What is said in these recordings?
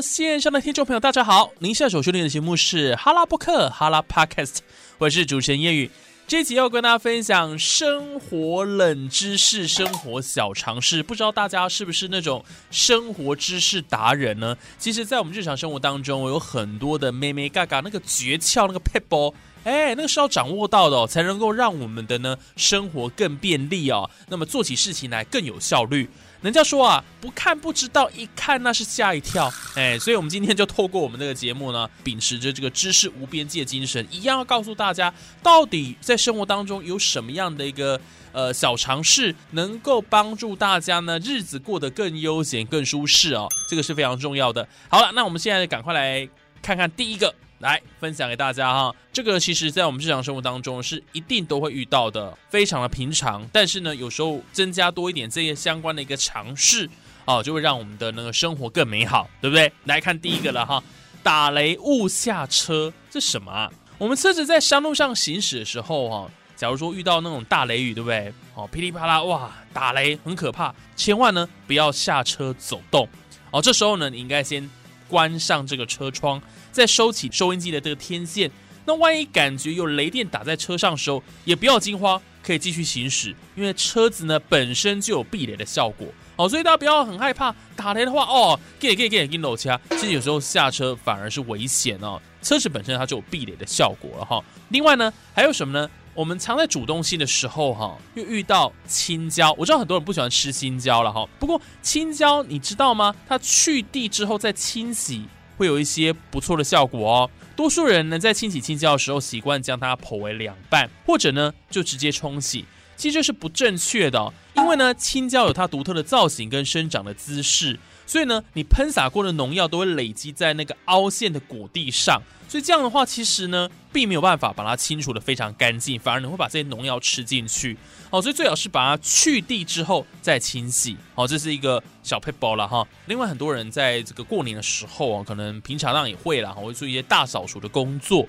线上的听众朋友，大家好！您现在所收听的节目是哈拉播客哈拉 Podcast，我是主持人叶宇。这集要跟大家分享生活冷知识、生活小常识。不知道大家是不是那种生活知识达人呢？其实，在我们日常生活当中，有很多的妹妹嘎嘎那个诀窍、那个 p e b l 哎，那个是要掌握到的哦，才能够让我们的呢生活更便利哦。那么做起事情来更有效率。人家说啊，不看不知道，一看那是吓一跳。哎，所以我们今天就透过我们这个节目呢，秉持着这个知识无边界精神，一样要告诉大家，到底在生活当中有什么样的一个呃小尝试，能够帮助大家呢日子过得更悠闲、更舒适哦。这个是非常重要的。好了，那我们现在赶快来看看第一个。来分享给大家哈，这个其实在我们日常生活当中是一定都会遇到的，非常的平常。但是呢，有时候增加多一点这些相关的一个尝试哦，就会让我们的那个生活更美好，对不对？来看第一个了哈，打雷勿下车，这什么啊？我们车子在山路上行驶的时候哈，假如说遇到那种大雷雨，对不对？哦，噼里啪啦，哇，打雷很可怕，千万呢不要下车走动哦。这时候呢，你应该先关上这个车窗。再收起收音机的这个天线，那万一感觉有雷电打在车上的时候，也不要惊慌，可以继续行驶，因为车子呢本身就有避雷的效果哦，所以大家不要很害怕打雷的话哦，给给给给漏车，其实有时候下车反而是危险哦，车子本身它就有避雷的效果了哈。另外呢，还有什么呢？我们藏在煮东西的时候哈，又遇到青椒，我知道很多人不喜欢吃青椒了哈，不过青椒你知道吗？它去蒂之后再清洗。会有一些不错的效果哦。多数人呢在清洗青椒的时候，习惯将它剖为两半，或者呢就直接冲洗。其实这是不正确的，因为呢青椒有它独特的造型跟生长的姿势。所以呢，你喷洒过的农药都会累积在那个凹陷的果地上，所以这样的话，其实呢，并没有办法把它清除的非常干净，反而你会把这些农药吃进去。哦，所以最好是把它去地之后再清洗。哦，这是一个小 p 包了哈。另外，很多人在这个过年的时候啊，可能平常上也会啦，会做一些大扫除的工作。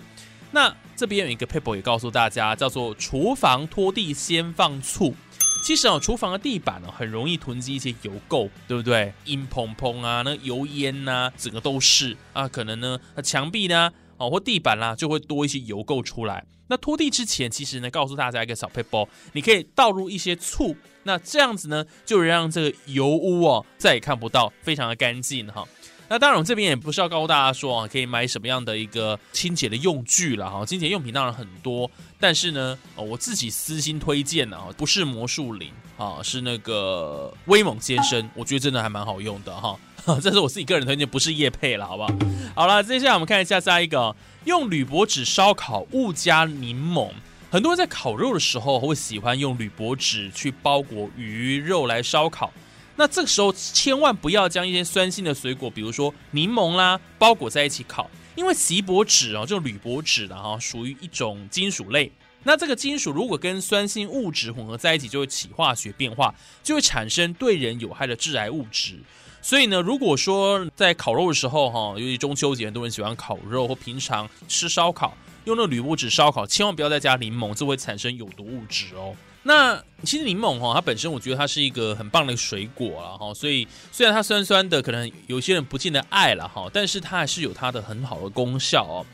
那这边有一个 paper 也告诉大家，叫做厨房拖地先放醋。其实哦，厨房的地板呢，很容易囤积一些油垢，对不对？阴蓬蓬啊，那油烟呐，整个都是啊。可能呢，那墙壁呢，哦或地板啦，就会多一些油垢出来。那拖地之前，其实呢，告诉大家一个小配包，你可以倒入一些醋，那这样子呢，就让这个油污哦再也看不到，非常的干净哈。那当然，我这边也不是要告诉大家说啊，可以买什么样的一个清洁的用具了哈。清洁用品当然很多，但是呢，我自己私心推荐的啊，不是魔术林啊，是那个威猛先生，我觉得真的还蛮好用的哈。这是我自己个人推荐，不是叶配了，好不好？好了，接下来我们看一下下一个，用铝箔纸烧烤勿加柠檬。很多人在烤肉的时候会喜欢用铝箔纸去包裹鱼肉来烧烤。那这个时候千万不要将一些酸性的水果，比如说柠檬啦，包裹在一起烤，因为锡箔纸哦，这种铝箔纸的哈，属于一种金属类。那这个金属如果跟酸性物质混合在一起，就会起化学变化，就会产生对人有害的致癌物质。所以呢，如果说在烤肉的时候哈，尤其中秋节很多人喜欢烤肉，或平常吃烧烤用那个铝箔纸烧烤，千万不要再加柠檬，这会产生有毒物质哦。那其实柠檬哈，它本身我觉得它是一个很棒的水果了哈，所以虽然它酸酸的，可能有些人不见得爱了哈，但是它还是有它的很好的功效哦。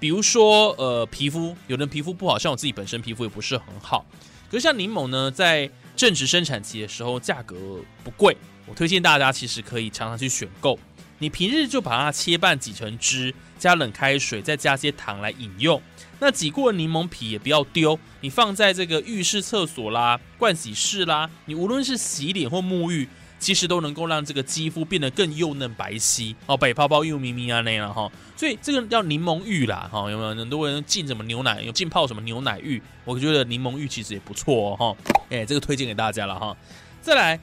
比如说呃，皮肤，有人皮肤不好，像我自己本身皮肤也不是很好，可是像柠檬呢，在正值生产期的时候，价格不贵，我推荐大家其实可以常常去选购。你平日就把它切半挤成汁，加冷开水，再加些糖来饮用。那挤过的柠檬皮也不要丢，你放在这个浴室、厕所啦、盥洗室啦，你无论是洗脸或沐浴，其实都能够让这个肌肤变得更幼嫩白皙哦，白泡泡又咪咪啊那样哈。所以这个叫柠檬浴啦哈，有没有很多人浸什么牛奶，有浸泡什么牛奶浴？我觉得柠檬浴其实也不错哦哈。哎，这个推荐给大家了哈。再来，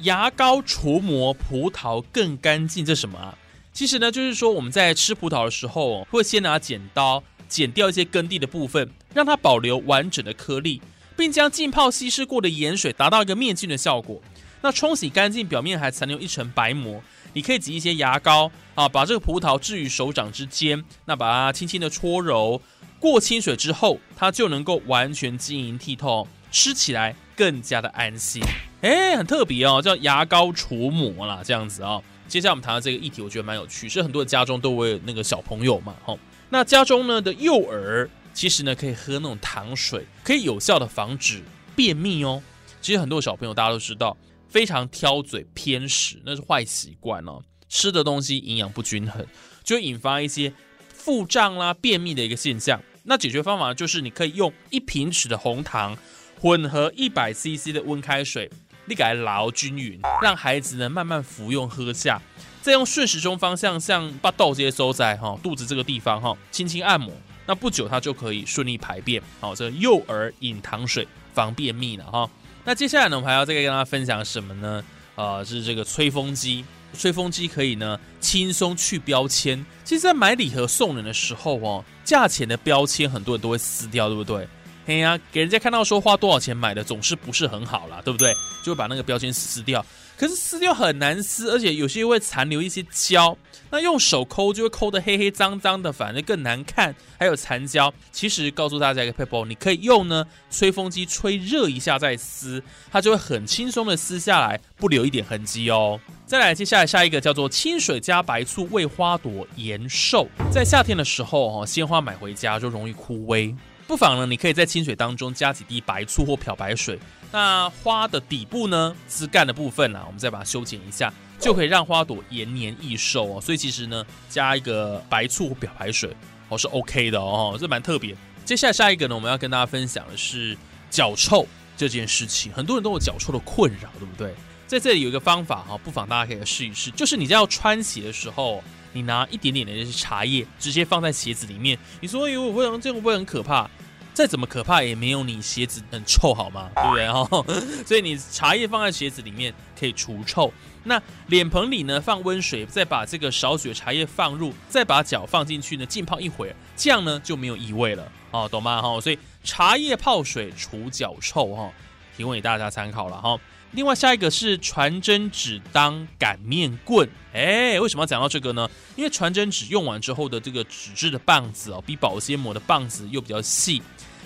牙膏除磨葡萄更干净，这什么啊？其实呢，就是说我们在吃葡萄的时候，会先拿剪刀。剪掉一些根蒂的部分，让它保留完整的颗粒，并将浸泡稀释过的盐水达到一个灭菌的效果。那冲洗干净，表面还残留一层白膜，你可以挤一些牙膏啊，把这个葡萄置于手掌之间，那把它轻轻的搓揉，过清水之后，它就能够完全晶莹剔透，吃起来更加的安心。哎，很特别哦，叫牙膏除膜啦，这样子啊。接下来我们谈到这个议题，我觉得蛮有趣，是很多的家中都会有那个小朋友嘛，哈。那家中呢的幼儿，其实呢可以喝那种糖水，可以有效的防止便秘哦。其实很多小朋友大家都知道，非常挑嘴偏食，那是坏习惯哦。吃的东西营养不均衡，就会引发一些腹胀啦、便秘的一个现象。那解决方法就是你可以用一平尺的红糖混合一百 CC 的温开水。你给它捞均匀，让孩子呢慢慢服用喝下，再用顺时钟方向向把豆这些收在哈肚子这个地方哈，轻轻按摩，那不久它就可以顺利排便。好，这幼儿饮糖水防便秘了哈。那接下来呢，我们还要再跟大家分享什么呢？呃，是这个吹风机，吹风机可以呢轻松去标签。其实，在买礼盒送人的时候哦，价钱的标签很多人都会撕掉，对不对？哎呀，给人家看到说花多少钱买的，总是不是很好啦，对不对？就会把那个标签撕掉。可是撕掉很难撕，而且有些会残留一些胶，那用手抠就会抠得黑黑脏脏的，反而更难看。还有残胶，其实告诉大家一个 paper，你可以用呢吹风机吹热一下再撕，它就会很轻松的撕下来，不留一点痕迹哦。再来，接下来下一个叫做清水加白醋为花朵延寿。在夏天的时候，哦，鲜花买回家就容易枯萎。不妨呢，你可以在清水当中加几滴白醋或漂白水。那花的底部呢，枝干的部分呢，我们再把它修剪一下，就可以让花朵延年益寿哦。所以其实呢，加一个白醋或漂白水哦是 OK 的哦，这蛮特别。接下来下一个呢，我们要跟大家分享的是脚臭这件事情，很多人都有脚臭的困扰，对不对？在这里有一个方法哈，不妨大家可以试一试，就是你在要穿鞋的时候。你拿一点点的这些茶叶，直接放在鞋子里面。你说，哎，我会这样会不会很可怕？再怎么可怕，也没有你鞋子很臭，好吗？对不对？哈，所以你茶叶放在鞋子里面可以除臭。那脸盆里呢，放温水，再把这个少许的茶叶放入，再把脚放进去呢，浸泡一会儿，这样呢就没有异味了。哦，懂吗？哈，所以茶叶泡水除脚臭，哈，提供给大家参考了，哈。另外，下一个是传真纸当擀面棍。哎，为什么要讲到这个呢？因为传真纸用完之后的这个纸质的棒子哦，比保鲜膜的棒子又比较细，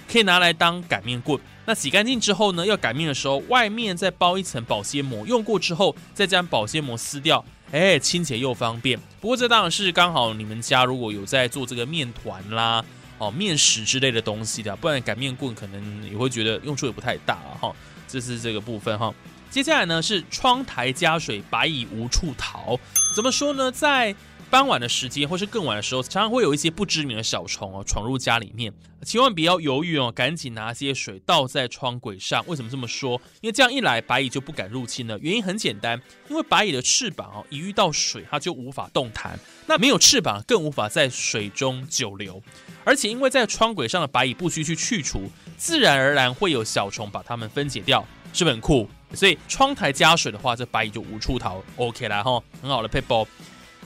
可以拿来当擀面棍。那洗干净之后呢，要擀面的时候，外面再包一层保鲜膜，用过之后再将保鲜膜撕掉。哎，清洁又方便。不过这当然是刚好你们家如果有在做这个面团啦、哦面食之类的东西的，不然擀面棍可能也会觉得用处也不太大了哈。这是这个部分哈。接下来呢是窗台加水，白蚁无处逃。怎么说呢？在傍晚的时间或是更晚的时候，常常会有一些不知名的小虫哦闯入家里面，千万不要犹豫哦，赶紧拿些水倒在窗轨上。为什么这么说？因为这样一来，白蚁就不敢入侵了。原因很简单，因为白蚁的翅膀哦，一遇到水，它就无法动弹。那没有翅膀，更无法在水中久留。而且因为在窗轨上的白蚁不需去去除，自然而然会有小虫把它们分解掉，是不很酷？所以窗台加水的话，这白蚁就无处逃。OK 啦哈，很好的配包。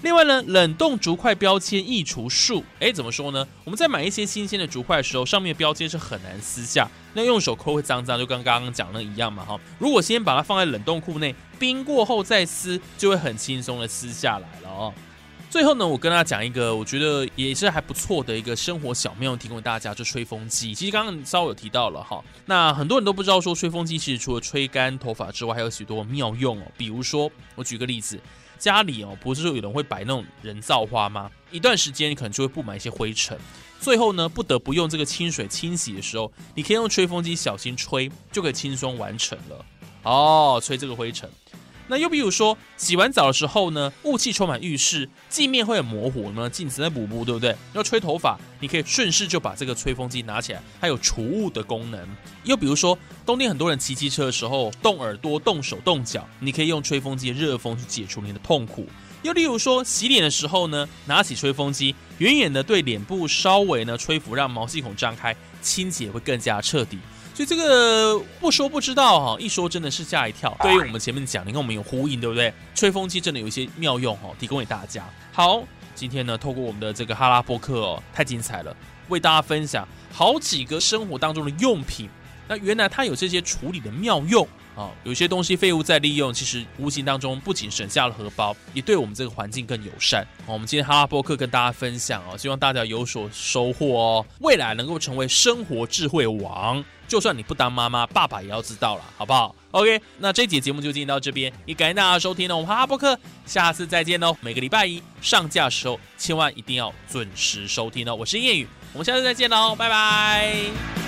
另外呢，冷冻竹块标签易除术，哎，怎么说呢？我们在买一些新鲜的竹块的时候，上面标签是很难撕下，那用手抠会脏脏，就跟刚刚讲的一样嘛哈。如果先把它放在冷冻库内，冰过后再撕，就会很轻松的撕下来了哦。最后呢，我跟大家讲一个我觉得也是还不错的一个生活小妙用，提供给大家，就吹风机。其实刚刚稍微有提到了哈，那很多人都不知道说吹风机其实除了吹干头发之外，还有许多妙用哦。比如说，我举个例子，家里哦，不是说有人会摆那种人造花吗？一段时间你可能就会布满一些灰尘，最后呢，不得不用这个清水清洗的时候，你可以用吹风机小心吹，就可以轻松完成了。哦，吹这个灰尘。那又比如说，洗完澡的时候呢，雾气充满浴室，镜面会很模糊，那镜子在补补，对不对？要吹头发，你可以顺势就把这个吹风机拿起来，它有除雾的功能。又比如说，冬天很多人骑机车的时候，冻耳朵、冻手、冻脚，你可以用吹风机的热风去解除你的痛苦。又例如说，洗脸的时候呢，拿起吹风机，远远的对脸部稍微呢吹拂，让毛细孔张开，清洁会更加彻底。所以这个不说不知道哈，一说真的是吓一跳。对于我们前面讲，你看我们有呼应，对不对？吹风机真的有一些妙用哦，提供给大家。好，今天呢，透过我们的这个哈拉波克哦，太精彩了。为大家分享好几个生活当中的用品。那原来它有这些处理的妙用啊！有些东西废物再利用，其实无形当中不仅省下了荷包，也对我们这个环境更友善。我们今天哈拉波克跟大家分享哦，希望大家有所收获哦，未来能够成为生活智慧王。就算你不当妈妈，爸爸也要知道了，好不好？OK，那这节节目就进行到这边，也感谢大家收听了我们哈哈波克，下次再见哦！每个礼拜一上架的时候，千万一定要准时收听哦！我是叶宇，我们下次再见喽，拜拜。